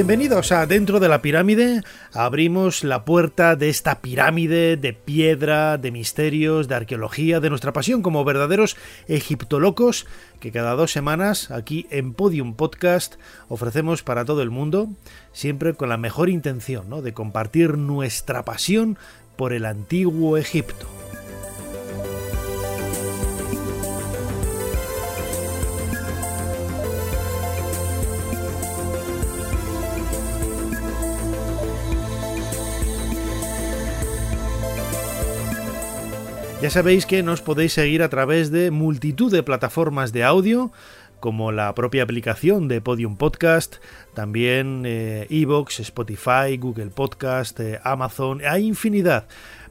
Bienvenidos a Dentro de la Pirámide. Abrimos la puerta de esta pirámide de piedra, de misterios, de arqueología, de nuestra pasión como verdaderos egiptolocos que cada dos semanas aquí en Podium Podcast ofrecemos para todo el mundo, siempre con la mejor intención ¿no? de compartir nuestra pasión por el antiguo Egipto. Ya sabéis que nos podéis seguir a través de multitud de plataformas de audio, como la propia aplicación de Podium Podcast, también Evox, Spotify, Google Podcast, eh, Amazon, hay infinidad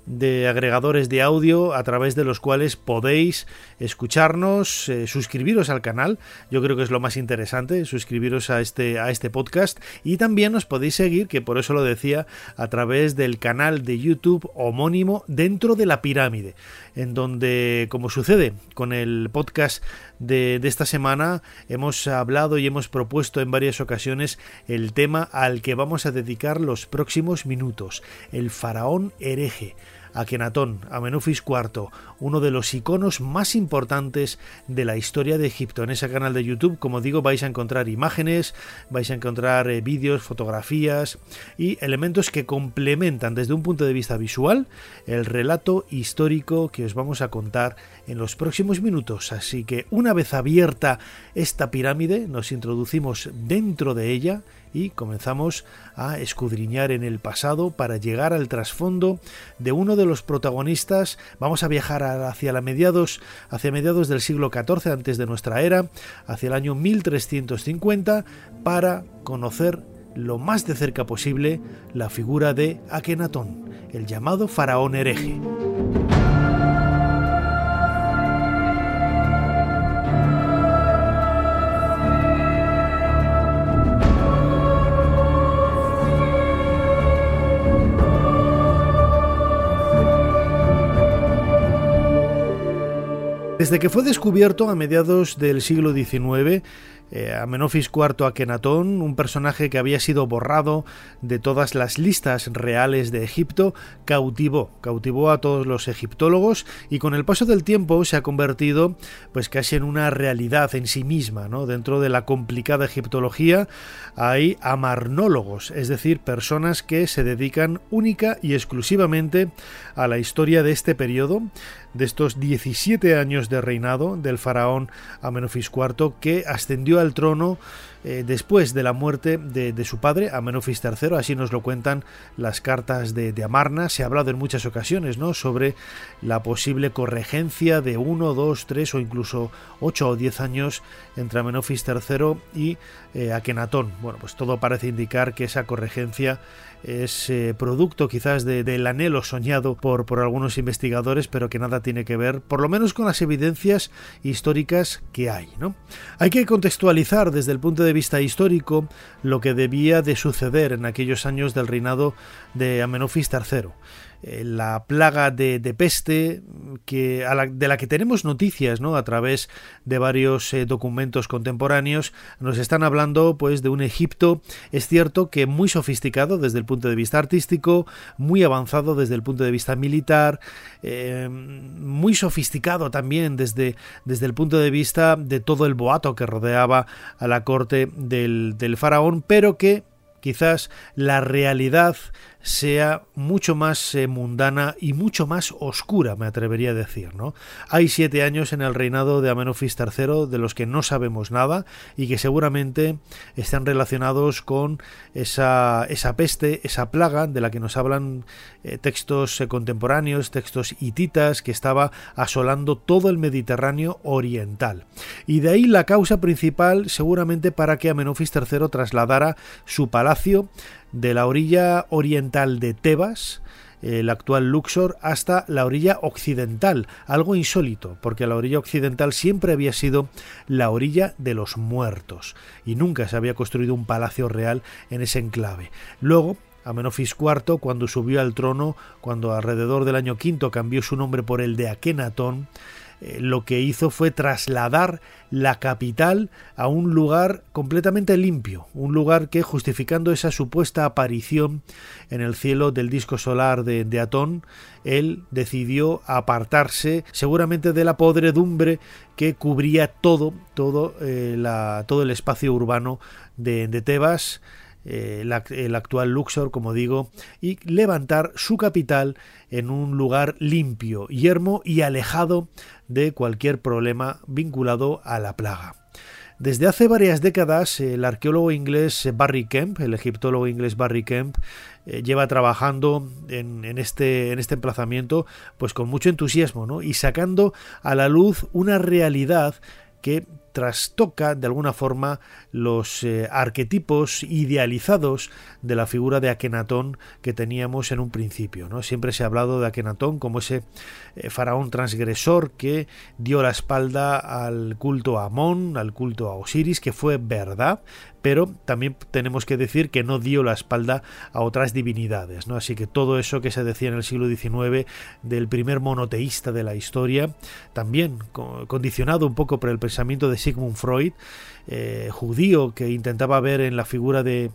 de agregadores de audio a través de los cuales podéis escucharnos, eh, suscribiros al canal, yo creo que es lo más interesante, suscribiros a este, a este podcast y también os podéis seguir, que por eso lo decía, a través del canal de YouTube homónimo dentro de la pirámide, en donde, como sucede con el podcast de, de esta semana, hemos hablado y hemos propuesto en varias ocasiones el tema al que vamos a dedicar los próximos minutos, el faraón hereje. Akenatón, Amenofis IV, uno de los iconos más importantes de la historia de Egipto. En ese canal de YouTube, como digo, vais a encontrar imágenes, vais a encontrar eh, vídeos, fotografías y elementos que complementan desde un punto de vista visual el relato histórico que os vamos a contar en los próximos minutos. Así que una vez abierta esta pirámide, nos introducimos dentro de ella y comenzamos a escudriñar en el pasado para llegar al trasfondo de uno de los protagonistas. Vamos a viajar hacia mediados hacia mediados del siglo XIV antes de nuestra era, hacia el año 1350 para conocer lo más de cerca posible la figura de Akenatón, el llamado faraón hereje. Desde que fue descubierto a mediados del siglo XIX, eh, Amenofis IV Akenatón, un personaje que había sido borrado de todas las listas reales de Egipto, cautivó, cautivó a todos los egiptólogos y con el paso del tiempo se ha convertido pues casi en una realidad en sí misma, ¿no? Dentro de la complicada egiptología hay amarnólogos, es decir, personas que se dedican única y exclusivamente a la historia de este periodo, de estos 17 años de reinado del faraón Amenofis IV que ascendió al trono eh, después de la muerte de, su padre, Amenofis III, así nos lo cuentan las cartas de, de, Amarna. Se ha hablado en muchas ocasiones ¿no? sobre la posible corregencia de uno, dos, tres o incluso ocho o diez años entre Amenofis III y eh, Akenatón. Bueno, pues todo parece indicar que esa corregencia es eh, producto quizás del de, anhelo soñado por, por algunos investigadores, pero que nada tiene que ver, por lo menos con las evidencias históricas que hay. ¿no? Hay que contextualizar desde el punto de vista histórico lo que debía de suceder en aquellos años del reinado de Amenofis III. Eh, la plaga de, de peste que, la, de la que tenemos noticias ¿no? a través de varios eh, documentos contemporáneos nos están hablando pues de un Egipto es cierto que muy sofisticado desde el punto de vista artístico muy avanzado desde el punto de vista militar eh, muy sofisticado también desde, desde el punto de vista de todo el boato que rodeaba a la corte del, del faraón pero que quizás la realidad sea mucho más eh, mundana y mucho más oscura, me atrevería a decir. ¿no? Hay siete años en el reinado de Amenofis III de los que no sabemos nada y que seguramente están relacionados con esa, esa peste, esa plaga de la que nos hablan eh, textos eh, contemporáneos, textos hititas, que estaba asolando todo el Mediterráneo oriental. Y de ahí la causa principal seguramente para que Amenofis III trasladara su palacio de la orilla oriental de Tebas, el actual Luxor, hasta la orilla occidental, algo insólito, porque la orilla occidental siempre había sido la orilla de los muertos, y nunca se había construido un palacio real en ese enclave. Luego, Amenofis IV, cuando subió al trono, cuando alrededor del año V cambió su nombre por el de Akenatón, eh, lo que hizo fue trasladar la capital a un lugar completamente limpio, un lugar que, justificando esa supuesta aparición en el cielo del disco solar de, Atón, él decidió apartarse seguramente de la podredumbre que cubría todo, todo, eh, todo el espacio urbano de, de Tebas, eh, el actual Luxor, como digo, y levantar su capital en un lugar limpio, yermo y alejado de cualquier problema vinculado a la plaga. Desde hace varias décadas, el arqueólogo inglés Barry Kemp, el egiptólogo inglés Barry Kemp, eh, lleva trabajando en, este, en este emplazamiento pues con mucho entusiasmo y sacando a la luz una realidad que trastoca de alguna forma los eh, arquetipos idealizados de la figura de Akenatón que teníamos en un principio. ¿no? Siempre se ha hablado de Akenatón como ese eh, faraón transgresor que dio la espalda al culto a Amón, al culto a Osiris, que fue verdad, pero también tenemos que decir que no dio la espalda a otras divinidades. ¿no? Así que todo eso que se decía en el siglo XIX del primer monoteísta de la historia, también condicionado un poco por el pensamiento de Sigmund Freud, eh, judío, que intentaba ver en la figura de,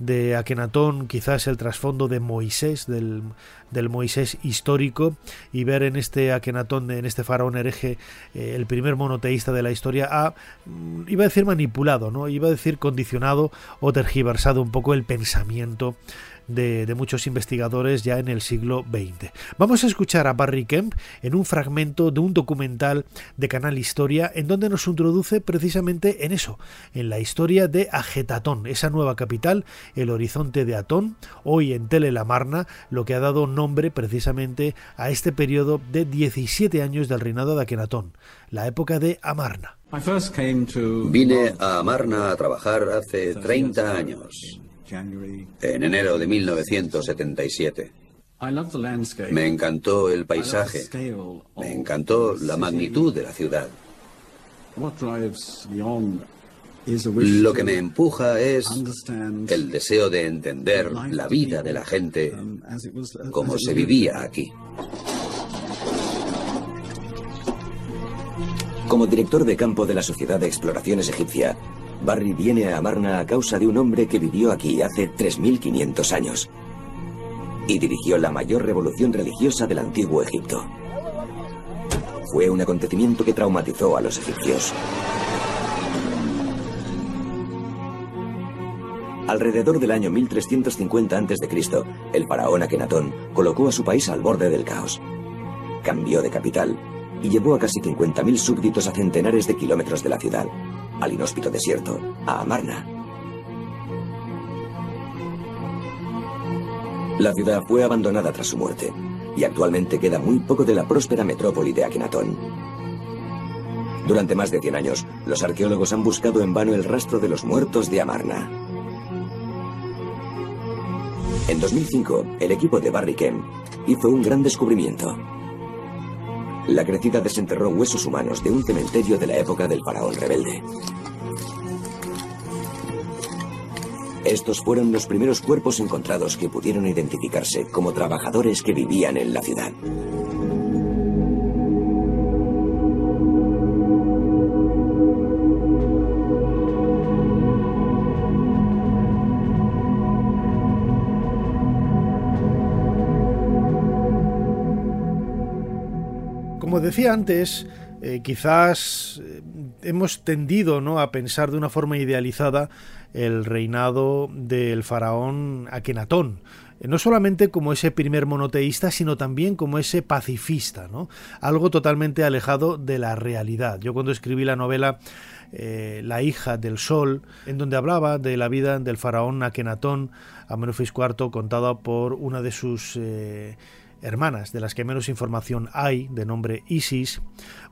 de Akenatón quizás el trasfondo de Moisés, del, del, Moisés histórico, y ver en este Akenatón, en este faraón hereje, eh, el primer monoteísta de la historia, ha, mm, iba a decir manipulado, ¿no? iba a decir condicionado o tergiversado un poco el pensamiento de, muchos investigadores ya en el siglo XX. Vamos a escuchar a Barry Kemp en un fragmento de un documental de Canal Historia en donde nos introduce precisamente en eso, en la historia de Agetatón, esa nueva capital, el horizonte de Atón, hoy en Telelamarna, lo que ha dado nombre precisamente a este periodo de 17 años del reinado de Akenatón, la época de Amarna. Vine a Amarna a trabajar hace 30 años en enero de 1977. Me encantó el paisaje, me encantó la magnitud de la ciudad. Lo que me empuja es el deseo de entender la vida de la gente como se vivía aquí. Como director de campo de la Sociedad de Exploraciones Egipcia, Barry viene a Amarna a causa de un hombre que vivió aquí hace 3.500 años y dirigió la mayor revolución religiosa del antiguo Egipto. Fue un acontecimiento que traumatizó a los egipcios. Alrededor del año 1350 a.C., el faraón Akenatón colocó a su país al borde del caos. Cambió de capital y llevó a casi 50.000 súbditos a centenares de kilómetros de la ciudad, al inhóspito desierto, a Amarna. La ciudad fue abandonada tras su muerte y actualmente queda muy poco de la próspera metrópoli de Akenatón. Durante más de 100 años, los arqueólogos han buscado en vano el rastro de los muertos de Amarna. En 2005, el equipo de Barry Kemp hizo un gran descubrimiento. La crecida desenterró huesos humanos de un cementerio de la época del faraón rebelde. Estos fueron los primeros cuerpos encontrados que pudieron identificarse como trabajadores que vivían en la ciudad. Como decía antes, eh, quizás eh, hemos tendido ¿no? a pensar de una forma idealizada el reinado del faraón Akenatón no solamente como ese primer monoteísta, sino también como ese pacifista, ¿no? Algo totalmente alejado de la realidad. Yo cuando escribí la novela eh, La hija del sol, en donde hablaba de la vida del faraón Akenatón, Amenofis IV, contada por una de sus eh, hermanas, de las que menos información hay, de nombre Isis,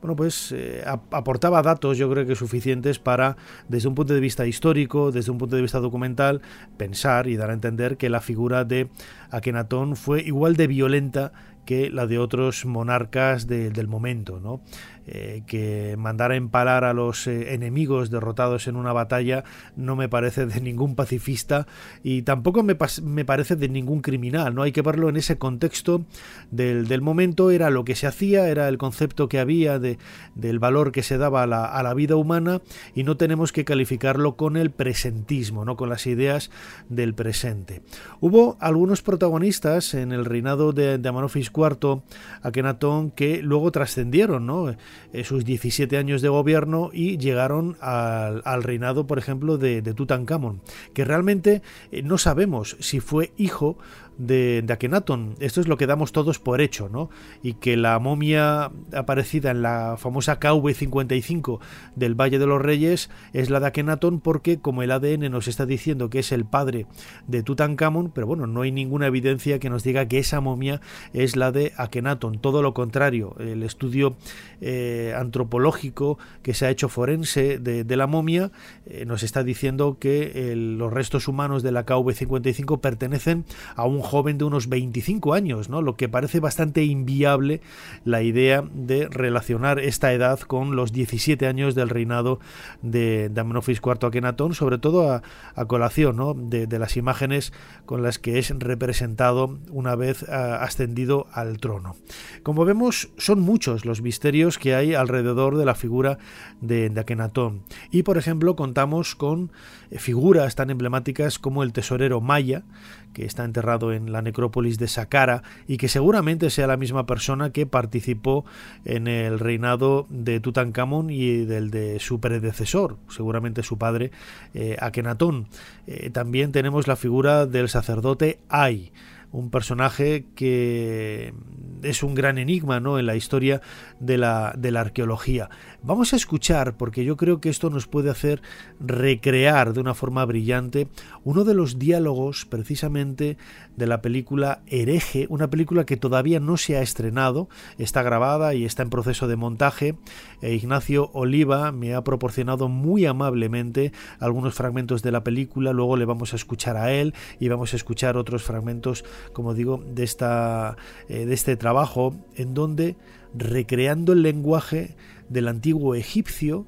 bueno, pues eh, aportaba datos, yo creo que suficientes para, desde un punto de vista histórico, desde un punto de vista documental, pensar y dar a entender que la figura de Akenatón fue igual de violenta que la de otros monarcas del momento, ¿no? Eh, que mandar a empalar a los eh, enemigos derrotados en una batalla no me parece de ningún pacifista y tampoco me, me, parece de ningún criminal, ¿no? Hay que verlo en ese contexto del, del, momento, era lo que se hacía, era el concepto que había de, del valor que se daba a la, a la, vida humana y no tenemos que calificarlo con el presentismo, ¿no? Con las ideas del presente. Hubo algunos protagonistas en el reinado de, de Amanofis IV, Akenatón, que luego trascendieron, ¿no? Eh, sus 17 años de gobierno y llegaron al, reinado, por ejemplo, de, de Tutankamón, que realmente eh, no sabemos si fue hijo de, de, Akenatón. Esto es lo que damos todos por hecho, ¿no? Y que la momia aparecida en la famosa KV55 del Valle de los Reyes es la de Akenatón porque como el ADN nos está diciendo que es el padre de Tutankamón, pero bueno, no hay ninguna evidencia que nos diga que esa momia es la de Akenatón. Todo lo contrario, el estudio eh, antropológico que se ha hecho forense de, la momia eh, nos está diciendo que los restos humanos de la KV55 pertenecen a un joven de unos 25 años, ¿no? lo que parece bastante inviable la idea de relacionar esta edad con los 17 años del reinado de, de Amenofis IV Akenatón, sobre todo a, colación ¿no? de, las imágenes con las que es representado una vez ascendido al trono. Como vemos, son muchos los misterios que hay alrededor de la figura de, de Akenatón. Y, por ejemplo, contamos con figuras tan emblemáticas como el tesorero Maya, que está enterrado en la necrópolis de Saqqara y que seguramente sea la misma persona que participó en el reinado de Tutankamón y del de su predecesor, seguramente su padre eh, Akenatón. Eh, también tenemos la figura del sacerdote Ay, un personaje que es un gran enigma ¿no? en la historia de la, de la arqueología. Vamos a escuchar, porque yo creo que esto nos puede hacer recrear de una forma brillante uno de los diálogos precisamente de la película Hereje, una película que todavía no se ha estrenado, está grabada y está en proceso de montaje. E Ignacio Oliva me ha proporcionado muy amablemente algunos fragmentos de la película, luego le vamos a escuchar a él y vamos a escuchar otros fragmentos, como digo, de, esta, eh, de este trabajo en donde recreando el lenguaje del antiguo egipcio,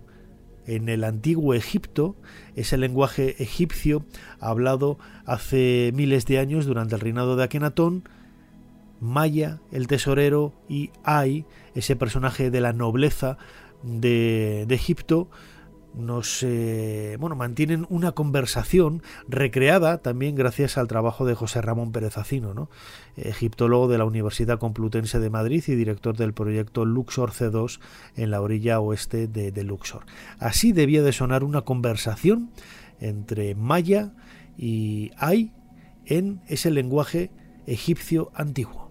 en el antiguo Egipto, ese lenguaje egipcio hablado hace miles de años durante el reinado de Akenatón, Maya, el tesorero, y Ai, ese personaje de la nobleza de, de Egipto, nos eh, bueno, mantienen una conversación recreada también gracias al trabajo de José Ramón Pérez Acino, ¿no? egiptólogo de la Universidad Complutense de Madrid y director del proyecto Luxor C2 en la orilla oeste de, de Luxor. Así debía de sonar una conversación entre Maya y Ay en ese lenguaje egipcio antiguo.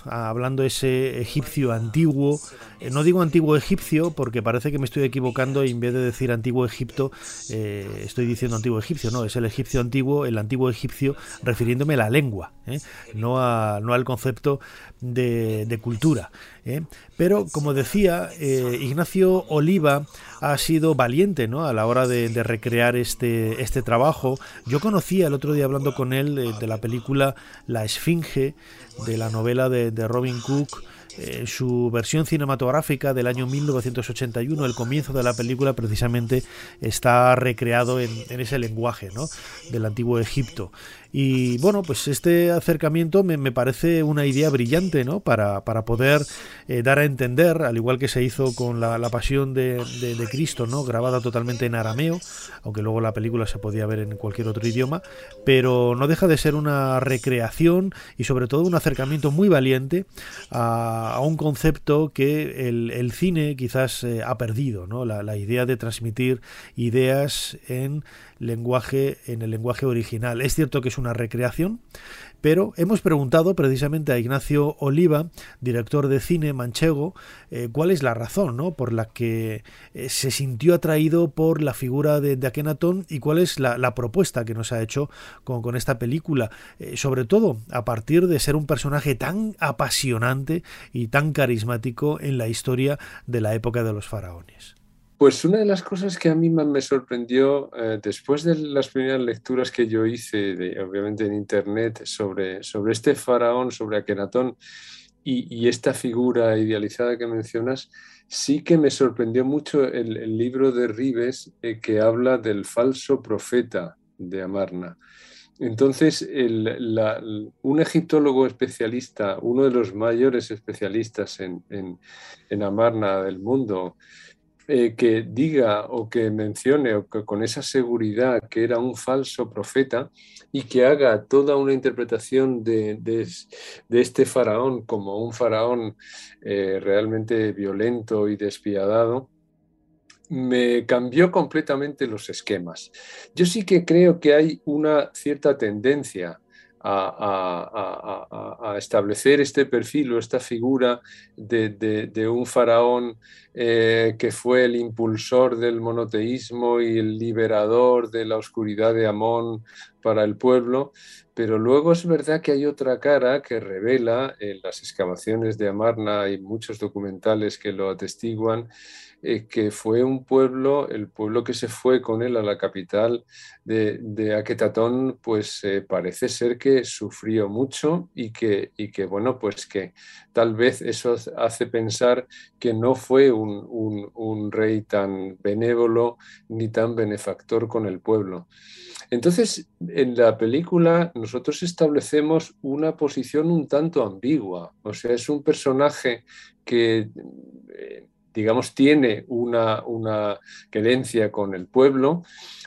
hablando ese egipcio antiguo. Eh, no digo antiguo egipcio porque parece que me estoy equivocando en vez de decir antiguo Egipto, eh, estoy diciendo antiguo egipcio. No, es el egipcio antiguo, el antiguo egipcio, refiriéndome a la lengua, ¿eh? no, no al concepto de, cultura. Pero, como decía, Ignacio Oliva ha sido valiente ¿no? a la hora de, recrear este, este trabajo. Yo conocía el otro día hablando con él de la película La Esfinge, de la novela de, Robin Cook, En su versión cinematográfica del año 1981, el comienzo de la película precisamente está recreado en, ese lenguaje ¿no? del antiguo Egipto. Y bueno, pues este acercamiento me, parece una idea brillante, ¿no? Para, para poder eh, dar a entender, al igual que se hizo con la, pasión de, de, Cristo, ¿no? Grabada totalmente en arameo, aunque luego la película se podía ver en cualquier otro idioma, pero no deja de ser una recreación y sobre todo un acercamiento muy valiente a, un concepto que el, cine quizás eh, ha perdido, ¿no? La, la idea de transmitir ideas en lenguaje en el lenguaje original. Es cierto que es una recreación, pero hemos preguntado precisamente a Ignacio Oliva, director de cine manchego, eh, cuál es la razón ¿no? por la que eh, se sintió atraído por la figura de, de Akenatón y cuál es la, propuesta que nos ha hecho con, esta película, eh, sobre todo a partir de ser un personaje tan apasionante y tan carismático en la historia de la época de los faraones. Pues una de las cosas que a mí más me sorprendió eh, después de las primeras lecturas que yo hice, obviamente en internet, sobre, sobre este faraón, sobre Akenatón y, esta figura idealizada que mencionas, sí que me sorprendió mucho el, libro de Rives eh, que habla del falso profeta de Amarna. Entonces, un egiptólogo especialista, uno de los mayores especialistas en, en Amarna del mundo, eh, que diga o que mencione o que con esa seguridad que era un falso profeta y que haga toda una interpretación de, este faraón como un faraón eh, realmente violento y despiadado, me cambió completamente los esquemas. Yo sí que creo que hay una cierta tendencia a, establecer este perfil o esta figura de, un faraón eh, que fue el impulsor del monoteísmo y el liberador de la oscuridad de Amón para el pueblo, pero luego es verdad que hay otra cara que revela en las excavaciones de Amarna y muchos documentales que lo atestiguan, que fue un pueblo, el pueblo que se fue con él a la capital de, de Aquetatón, pues eh, parece ser que sufrió mucho y que, y que, bueno, pues que tal vez eso hace pensar que no fue un, un rey tan benévolo ni tan benefactor con el pueblo. Entonces, en la película nosotros establecemos una posición un tanto ambigua, o sea, es un personaje que eh, digamos, tiene una, una querencia con el pueblo,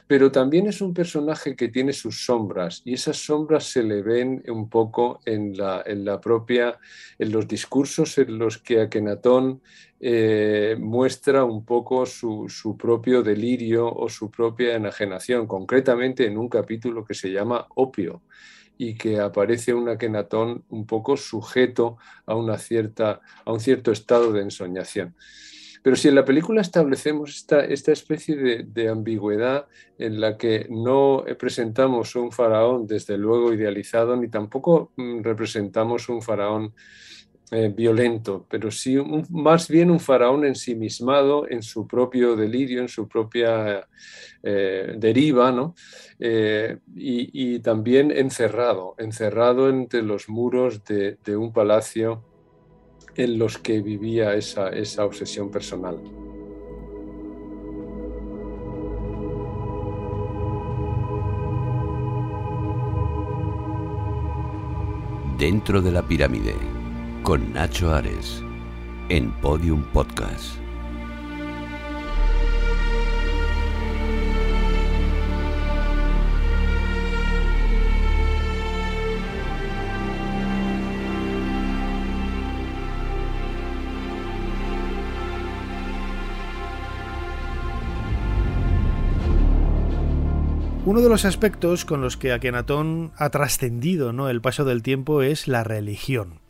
pero también es un personaje que tiene sus sombras y esas sombras se le ven un poco en la, en la propia, en los discursos en los que Akenatón eh, muestra un poco su, su, propio delirio o su propia enajenación, concretamente en un capítulo que se llama Opio y que aparece un Akenatón un poco sujeto a, una cierta, a un cierto estado de ensoñación. Pero si en la película establecemos esta, esta especie de, ambigüedad en la que no presentamos un faraón desde luego idealizado, ni tampoco mm, representamos un faraón eh, violento, pero sí más bien un faraón ensimismado en su propio delirio, en su propia eh, deriva, ¿no? Eh, y, también encerrado, encerrado entre los muros de, de un palacio en los que vivía esa, esa obsesión personal. Dentro de la pirámide, con Nacho Ares, en Podium Podcast. Uno de los aspectos con los que Akenatón ha trascendido ¿no? el paso del tiempo es la religión.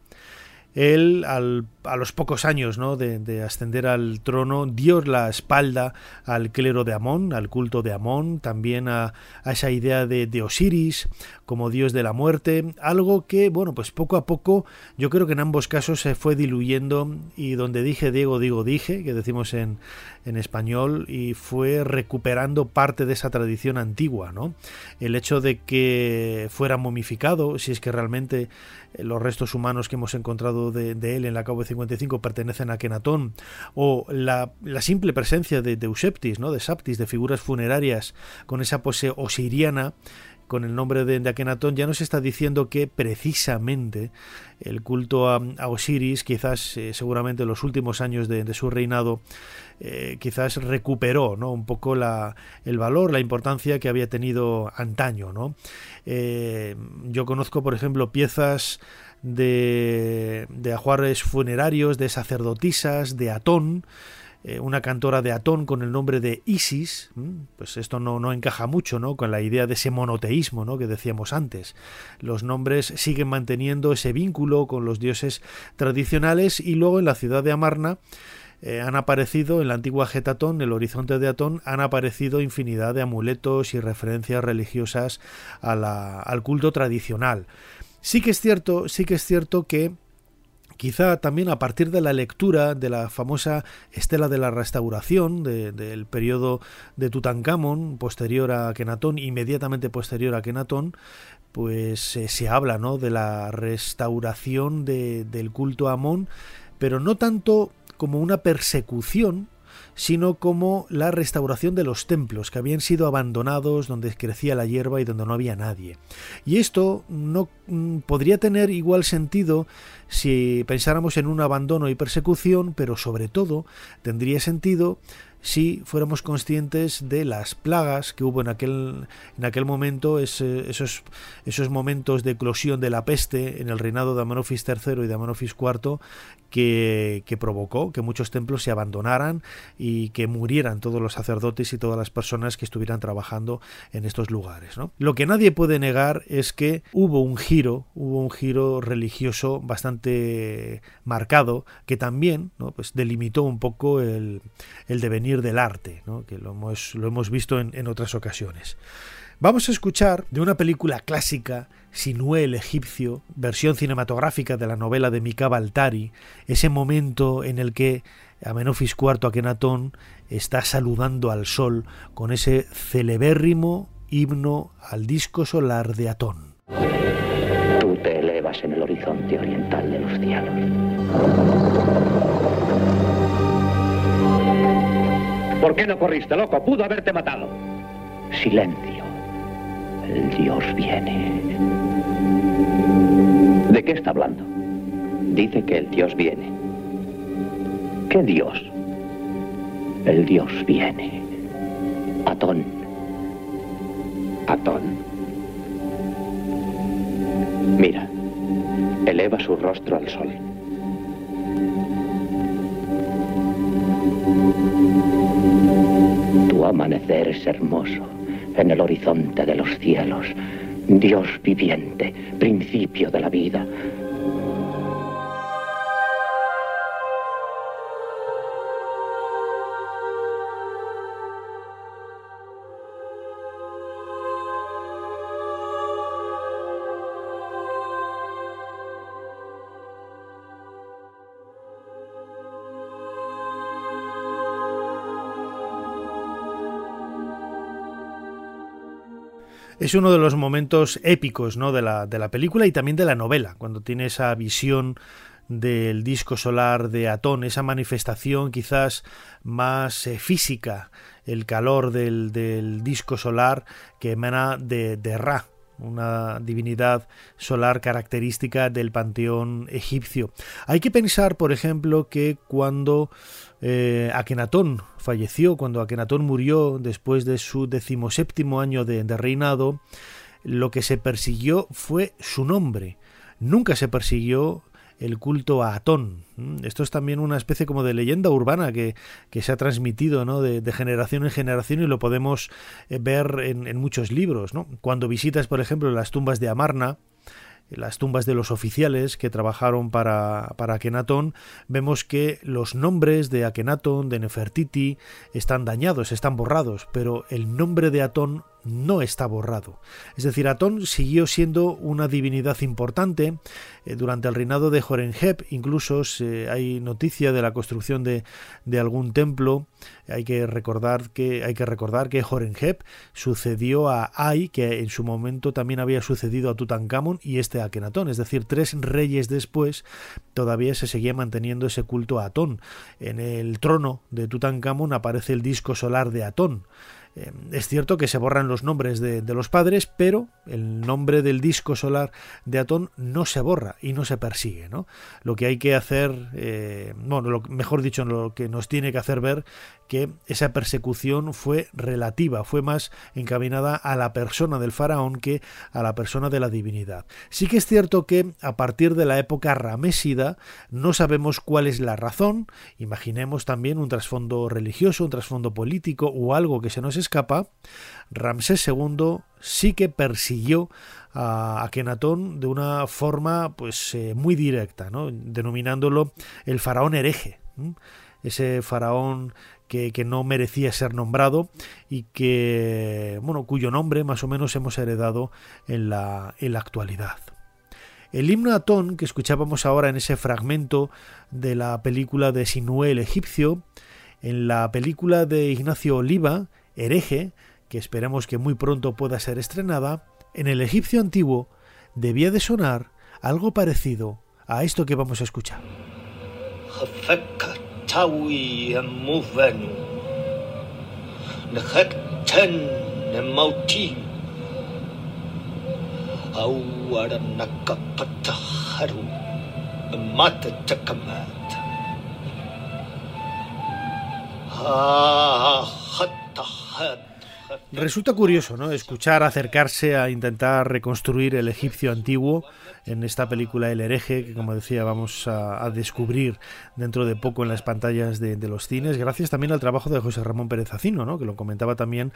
Él, a los pocos años ¿no? de, ascender al trono, dio la espalda al clero de Amón, al culto de Amón, también a, esa idea de, de, Osiris como dios de la muerte, algo que, bueno, pues poco a poco yo creo que en ambos casos se fue diluyendo y donde dije Diego, digo dije, que decimos en, en español, y fue recuperando parte de esa tradición antigua, ¿no? El hecho de que fuera momificado, si es que realmente los restos humanos que hemos encontrado lado de, él en la KV 55 pertenecen a Kenatón, o la, simple presencia de, de Euseptis, ¿no? de Saptis, de figuras funerarias con esa pose osiriana, con el nombre de, Akenatón, ya nos está diciendo que precisamente el culto a, Osiris, quizás eh, seguramente en los últimos años de, su reinado, eh, quizás recuperó ¿no? un poco la, el valor, la importancia que había tenido antaño. ¿no? Eh, yo conozco, por ejemplo, piezas de, de ajuares funerarios, de sacerdotisas, de Atón, eh, una cantora de Atón con el nombre de Isis, pues esto no, no, encaja mucho ¿no? con la idea de ese monoteísmo ¿no? que decíamos antes. Los nombres siguen manteniendo ese vínculo con los dioses tradicionales y luego en la ciudad de Amarna eh, han aparecido en la antigua Getatón, el horizonte de Atón, han aparecido infinidad de amuletos y referencias religiosas al culto tradicional. Sí que es cierto, sí que es cierto que Quizá también a partir de la lectura de la famosa estela de la restauración del periodo de Tutankamón, posterior a Kenatón, inmediatamente posterior a Kenatón, pues eh, se habla ¿no? de la restauración del culto a Amón, pero no tanto como una persecución, sino como la restauración de los templos que habían sido abandonados donde crecía la hierba y donde no había nadie. Y esto no mm, podría tener igual sentido si pensáramos en un abandono y persecución, pero sobre todo tendría sentido si fuéramos conscientes de las plagas que hubo en aquel, en aquel momento, esos, esos momentos de eclosión de la peste en el reinado de Amenofis III y de Amenofis IV, que, que, provocó que muchos templos se abandonaran y que murieran todos los sacerdotes y todas las personas que estuvieran trabajando en estos lugares. Lo que nadie puede negar es que hubo un giro, hubo un giro religioso bastante marcado que también ¿no? pues delimitó un poco el, el devenir del arte, que lo hemos, visto en, en otras ocasiones. Vamos a escuchar de una película clásica, Sinué el egipcio, versión cinematográfica de la novela de Mika Baltari, ese momento en el que Amenofis IV Akenatón está saludando al sol con ese celebérrimo himno al disco solar de Atón. Tú te elevas en el horizonte oriental de los cielos. ¿Por qué no corriste, loco? Pudo haberte matado. Silencio. El Dios viene. ¿De qué está hablando? Dice que el Dios viene. ¿Qué Dios? El Dios viene. Atón. Atón. Mira, eleva su rostro al sol. Tu amanecer es hermoso en el horizonte de los cielos, Dios viviente, principio de la vida, es uno de los momentos épicos ¿no? de, la, de la película y también de la novela, cuando tiene esa visión del disco solar de Atón, esa manifestación quizás más eh, física, el calor del, del, disco solar que emana de, de Ra, una divinidad solar característica del panteón egipcio. Hay que pensar, por ejemplo, que cuando eh, Akenatón falleció, cuando Akenatón murió después de su decimoséptimo año de, reinado, lo que se persiguió fue su nombre. Nunca se persiguió el culto a Atón. Esto es también una especie como de leyenda urbana que, se ha transmitido ¿no? de, generación en generación y lo podemos eh, ver en, muchos libros. Cuando visitas, por ejemplo, las tumbas de Amarna, las tumbas de los oficiales que trabajaron para, para Akenatón, vemos que los nombres de Akenatón, de Nefertiti, están dañados, están borrados, pero el nombre de Atón no está borrado. Es decir, Atón siguió siendo una divinidad importante. Eh, durante el reinado de Jorenheb incluso hay noticia de la construcción de, algún templo. Hay que recordar que hay que recordar que Jorenheb sucedió a Ai, que en su momento también había sucedido a Tutankamón y este a Akenatón. Es decir, tres reyes después todavía se seguía manteniendo ese culto a Atón. En el trono de Tutankamón aparece el disco solar de Atón. Eh, es cierto que se borran los nombres de, los padres, pero el nombre del disco solar de Atón no se borra y no se persigue. ¿no? Lo que hay que hacer, eh, bueno, lo, mejor dicho, lo que nos tiene que hacer ver que esa persecución fue relativa, fue más encaminada a la persona del faraón que a la persona de la divinidad. Sí que es cierto que a partir de la época ramésida no sabemos cuál es la razón, imaginemos también un trasfondo religioso, un trasfondo político o algo que se nos escapa, Ramsés II sí que persiguió a Akenatón de una forma pues eh, muy directa, ¿no? denominándolo el faraón hereje. Ese faraón que, no merecía ser nombrado y que, bueno, cuyo nombre más o menos hemos heredado en la, en la actualidad. El himno Atón que escuchábamos ahora en ese fragmento de la película de Sinué el egipcio, en la película de Ignacio Oliva, Hereje, que esperamos que muy pronto pueda ser estrenada, en el egipcio antiguo debía de sonar algo parecido a esto que vamos a escuchar. Resulta curioso, ¿no? Escuchar acercarse a intentar reconstruir el egipcio antiguo en esta película El hereje, que como decía vamos a, descubrir dentro de poco en las pantallas de, los cines, gracias también al trabajo de José Ramón Pérez Acino, ¿no? que lo comentaba también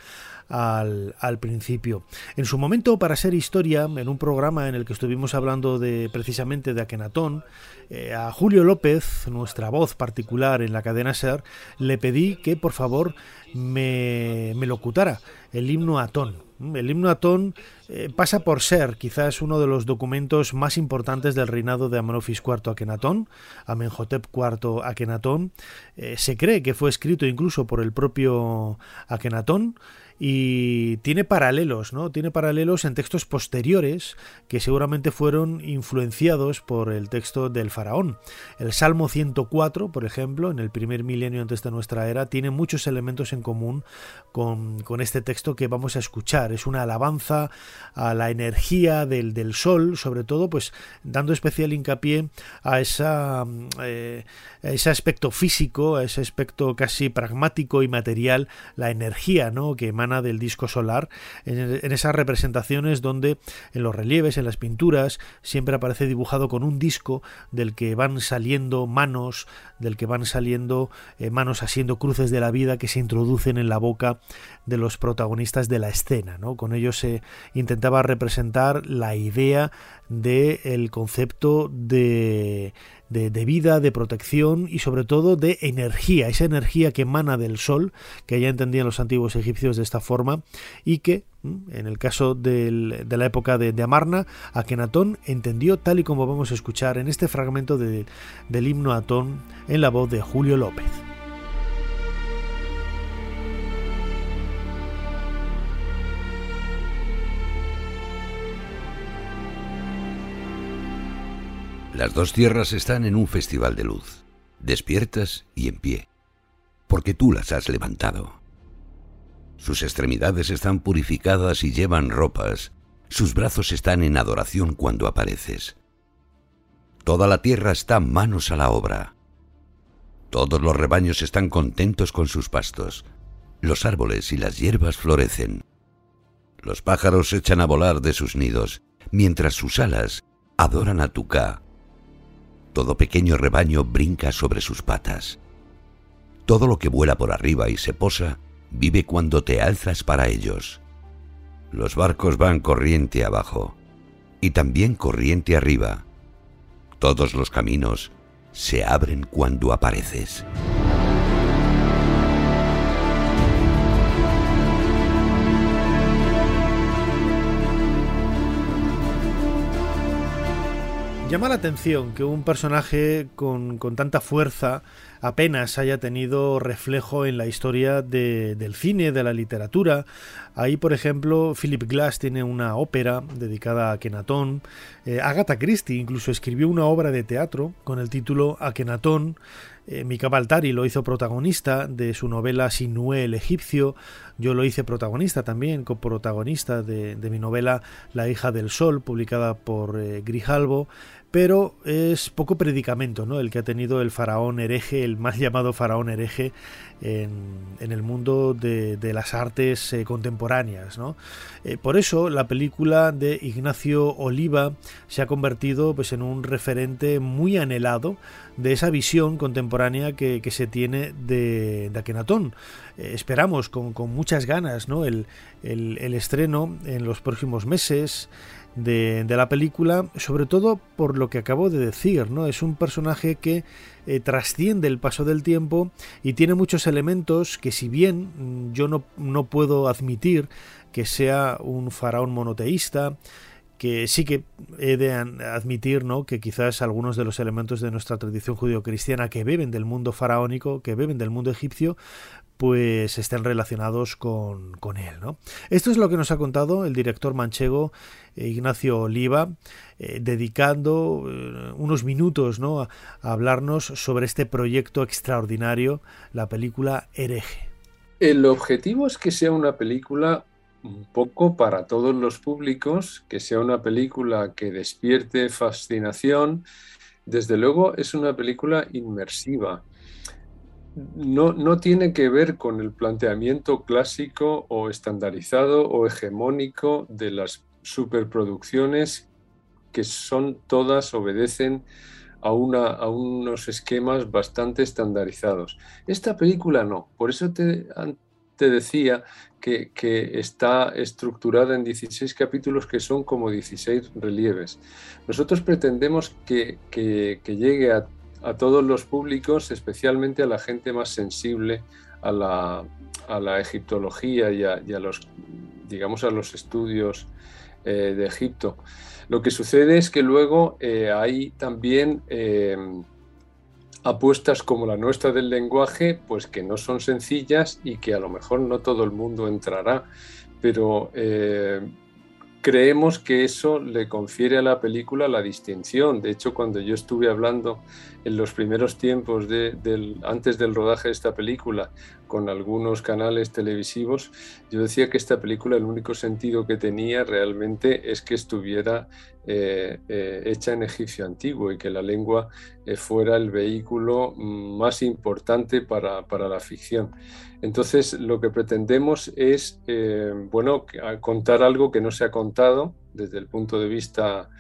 al, principio. En su momento, para ser historia, en un programa en el que estuvimos hablando de precisamente de Akenatón, eh, a Julio López, nuestra voz particular en la cadena SER, le pedí que por favor me, me locutara el himno Atón. El himno Atón eh, pasa por ser quizás uno de los documentos más importantes del reinado de Amenofis IV Akenatón, Amenhotep IV Akenatón. Eh, se cree que fue escrito incluso por el propio Akenatón y tiene paralelos, ¿no? Tiene paralelos en textos posteriores que seguramente fueron influenciados por el texto del faraón. El Salmo 104, por ejemplo, en el primer milenio antes de nuestra era, tiene muchos elementos en común con, este texto que vamos a escuchar. Es una alabanza a la energía del, del sol, sobre todo, pues dando especial hincapié a esa eh, ese aspecto físico, a ese aspecto casi pragmático y material, la energía, ¿no? que emana del disco solar, en, esas representaciones donde en los relieves, en las pinturas, siempre aparece dibujado con un disco del que van saliendo manos, del que van saliendo eh, manos haciendo cruces de la vida que se introducen en la boca de los protagonistas de la escena. ¿no? Con ello se intentaba representar la idea del concepto de de, vida, de protección y sobre todo de energía, esa energía que emana del sol, que ya entendían los antiguos egipcios de esta forma y que en el caso de la época de, Amarna, Akenatón entendió tal y como vamos a escuchar en este fragmento del himno Atón en la voz de Julio López. Las dos tierras están en un festival de luz, despiertas y en pie, porque tú las has levantado. Sus extremidades están purificadas y llevan ropas, sus brazos están en adoración cuando apareces. Toda la tierra está manos a la obra. Todos los rebaños están contentos con sus pastos. Los árboles y las hierbas florecen. Los pájaros echan a volar de sus nidos, mientras sus alas adoran a Tuká, todo pequeño rebaño brinca sobre sus patas. Todo lo que vuela por arriba y se posa vive cuando te alzas para ellos. Los barcos van corriente abajo y también corriente arriba. Todos los caminos se abren cuando apareces. Llama la atención que un personaje con, tanta fuerza apenas haya tenido reflejo en la historia del cine, de la literatura. Ahí, por ejemplo, Philip Glass tiene una ópera dedicada a Kenatón. Eh, Agatha Christie incluso escribió una obra de teatro con el título Akenatón. Eh, Mika Baltari lo hizo protagonista de su novela Sinué el egipcio. Yo lo hice protagonista también, coprotagonista de, de mi novela La hija del sol, publicada por eh, Grijalbo pero es poco predicamento ¿no? el que ha tenido el faraón hereje, el mal llamado faraón hereje en, el mundo de, las artes eh, contemporáneas. ¿no? Eh, por eso la película de Ignacio Oliva se ha convertido pues, en un referente muy anhelado de esa visión contemporánea que, se tiene de, de Akenatón. Eh, esperamos con, muchas ganas ¿no? el estreno en los próximos meses de, la película, sobre todo por lo que acabo de decir, ¿no? Es un personaje que eh, trasciende el paso del tiempo y tiene muchos elementos que si bien mm, yo no, no puedo admitir que sea un faraón monoteísta, que sí que he de admitir ¿no? que quizás algunos de los elementos de nuestra tradición judio-cristiana que beben del mundo faraónico, que beben del mundo egipcio, pues estén relacionados con, él. ¿no? Esto es lo que nos ha contado el director manchego eh, Ignacio Oliva, eh, dedicando eh, unos minutos ¿no? a, hablarnos sobre este proyecto extraordinario, la película Hereje. El objetivo es que sea una película un poco para todos los públicos, que sea una película que despierte fascinación. Desde luego es una película inmersiva. No, tiene que ver con el planteamiento clásico o estandarizado o hegemónico de las superproducciones que son todas, obedecen a, unos esquemas bastante estandarizados. Esta película no, por eso te, te decía que, está estructurada en 16 capítulos que son como 16 relieves. Nosotros pretendemos que, llegue a, todos los públicos, especialmente a la gente más sensible a la, egiptología y a, los, digamos, a los estudios eh, de Egipto. Lo que sucede es que luego eh, hay también eh, apuestas como la nuestra del lenguaje, pues que no son sencillas y que a lo mejor no todo el mundo entrará, pero creemos que eso le confiere a la película la distinción. De hecho, cuando yo estuve hablando en los primeros tiempos antes del rodaje de esta película con algunos canales televisivos, yo decía que esta película el único sentido que tenía realmente es que estuviera eh, eh, hecha en egipcio antiguo y que la lengua eh, fuera el vehículo mm, más importante para, para, la ficción. Entonces, lo que pretendemos es, bueno, contar algo que no se ha contado desde el punto de vista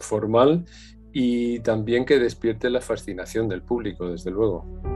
formal y también que despierte la fascinación del público, desde luego.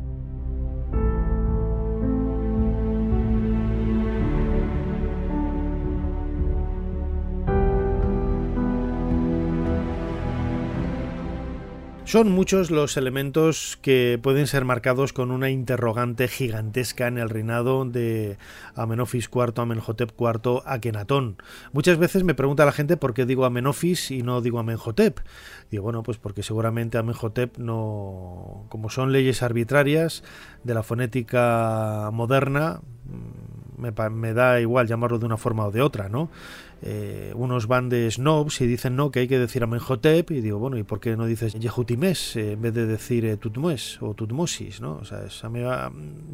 Son muchos los elementos que pueden ser marcados con una interrogante gigantesca en el reinado de Amenofis IV, Amenhotep IV, Akenatón. Muchas veces me pregunta la gente por qué digo Amenofis y no digo Amenhotep. Digo, bueno, pues porque seguramente Amenhotep no... como son leyes arbitrarias de la fonética moderna, mm, me, me da igual llamarlo de una forma o de otra, ¿no? Eh, unos van de snobs y dicen no, que hay que decir Amenhotep, y digo, bueno, ¿y por qué no dices Yehutimes eh, en vez de decir eh, Tutmoes o Tutmosis? ¿no? O sea,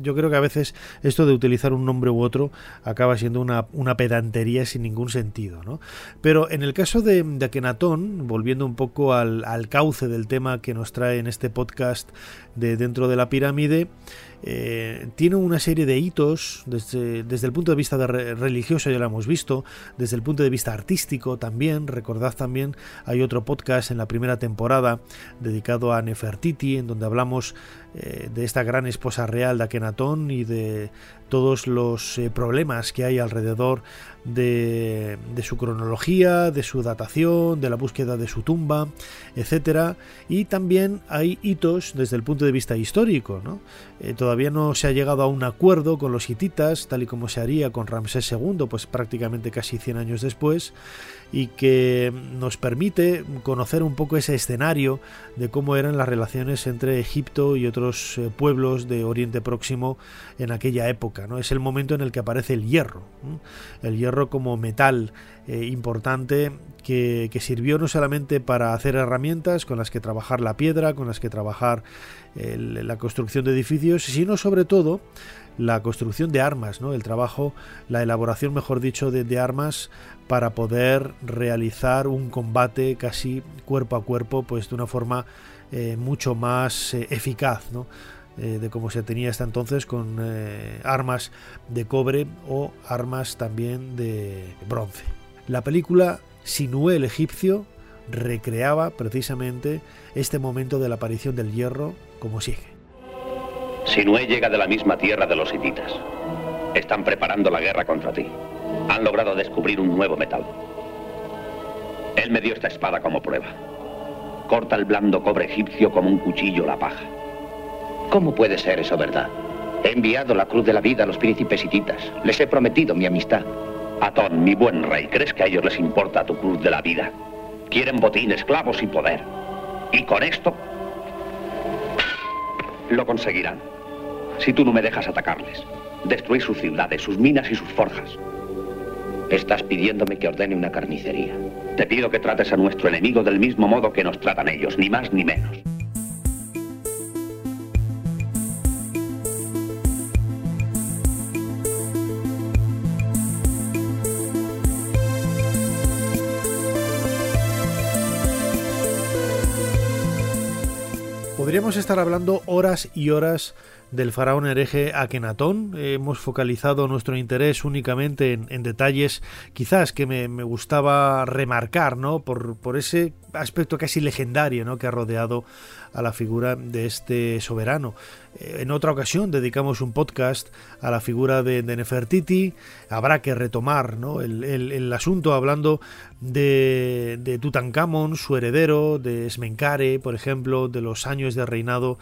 yo creo que a veces esto de utilizar un nombre u otro acaba siendo una, una pedantería sin ningún sentido. ¿no? Pero en el caso de, de Akenatón, volviendo un poco al, al cauce del tema que nos trae en este podcast de dentro de la pirámide, eh, tiene una serie de hitos desde, el punto de vista religioso, ya lo hemos visto, desde el punto de vista artístico también. Recordad también, hay otro podcast en la primera temporada dedicado a Nefertiti, en donde hablamos eh, de esta gran esposa real de Akenatón y de todos los eh, problemas que hay alrededor de, su cronología, de su datación, de la búsqueda de su tumba, etcétera. Y también hay hitos desde el punto de vista histórico. Eh, todavía no se ha llegado a un acuerdo con los hititas, tal y como se haría con Ramsés II, pues prácticamente casi 100 años después y que nos permite conocer un poco ese escenario de cómo eran las relaciones entre Egipto y otros eh, pueblos de Oriente Próximo en aquella época. ¿no? Es el momento en el que aparece el hierro, el hierro como metal eh, importante que, sirvió no solamente para hacer herramientas con las que trabajar la piedra, con las que trabajar la construcción de edificios, sino sobre todo la construcción de armas, ¿no? el trabajo, la elaboración, mejor dicho, de, armas para poder realizar un combate casi cuerpo a cuerpo, pues de una forma eh, mucho más eh, eficaz, ¿no? Eh, de como se tenía hasta entonces con armas de cobre o armas también de bronce. La película Sinué el egipcio recreaba precisamente este momento de la aparición del hierro como sigue. Sinué llega de la misma tierra de los hititas. Están preparando la guerra contra ti. Han logrado descubrir un nuevo metal. Él me dio esta espada como prueba. Corta el blando cobre egipcio como un cuchillo la paja. ¿Cómo puede ser eso verdad? He enviado la cruz de la vida a los príncipes hititas. Les he prometido mi amistad. Atón, mi buen rey, ¿crees que a ellos les importa tu cruz de la vida? Quieren botín, esclavos y poder. Y con esto lo conseguirán si tú no me dejas atacarles, destruir sus ciudades, sus minas y sus forjas. Estás pidiéndome que ordene una carnicería. Te pido que trates a nuestro enemigo del mismo modo que nos tratan ellos, ni más ni menos. Podríamos estar hablando horas y horas del faraón hereje Akenatón. Hemos focalizado nuestro interés únicamente en, detalles quizás que me, gustaba remarcar, ¿no? Por, por, ese aspecto casi legendario, ¿no? Que ha rodeado a la figura de este soberano. Eh, en otra ocasión dedicamos un podcast a la figura de, Nefertiti. Habrá que retomar ¿no? el, asunto hablando de, de Tutankamón, su heredero, de Smenkare, por ejemplo, de los años de reinado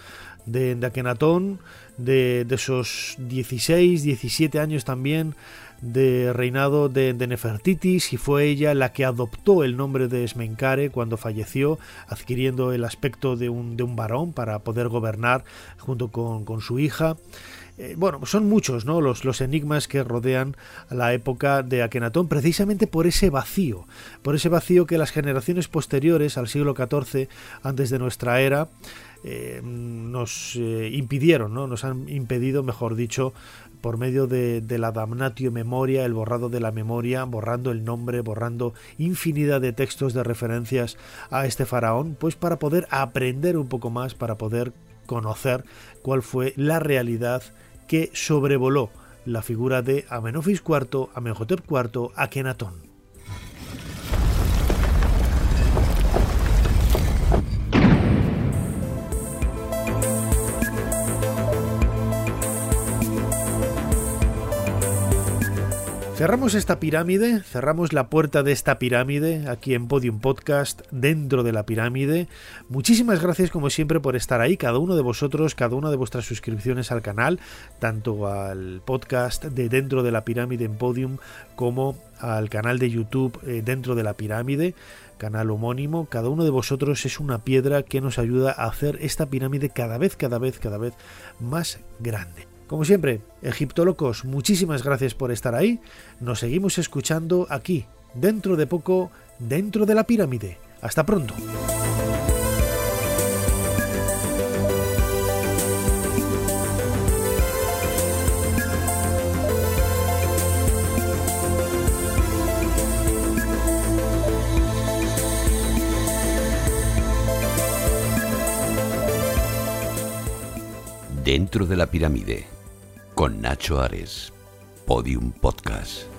de, de Akenatón, de, esos 16, 17 años también de reinado de, Nefertitis y fue ella la que adoptó el nombre de Esmencare cuando falleció, adquiriendo el aspecto de un, de un varón para poder gobernar junto con, con su hija. Eh, bueno, son muchos ¿no? los, los enigmas que rodean a la época de Akenatón, precisamente por ese vacío, por ese vacío que las generaciones posteriores al siglo XIV, antes de nuestra era, eh, nos eh, impidieron, ¿no? nos han impedido, mejor dicho, por medio de, la damnatio memoria, el borrado de la memoria, borrando el nombre, borrando infinidad de textos de referencias a este faraón, pues para poder aprender un poco más, para poder conocer cuál fue la realidad que sobrevoló la figura de Amenofis IV, Amenhotep IV, Akenatón. Cerramos esta pirámide, cerramos la puerta de esta pirámide aquí en Podium Podcast, dentro de la pirámide. Muchísimas gracias como siempre por estar ahí, cada uno de vosotros, cada una de vuestras suscripciones al canal, tanto al podcast de Dentro de la Pirámide en Podium como al canal de YouTube eh, Dentro de la Pirámide canal homónimo, cada uno de vosotros es una piedra que nos ayuda a hacer esta pirámide cada vez, cada vez, cada vez más grande. Como siempre, Egiptólogos, muchísimas gracias por estar ahí. Nos seguimos escuchando aquí, dentro de poco, dentro de la pirámide. Hasta pronto. Dentro de la pirámide con Nacho Ares, Podium Podcast.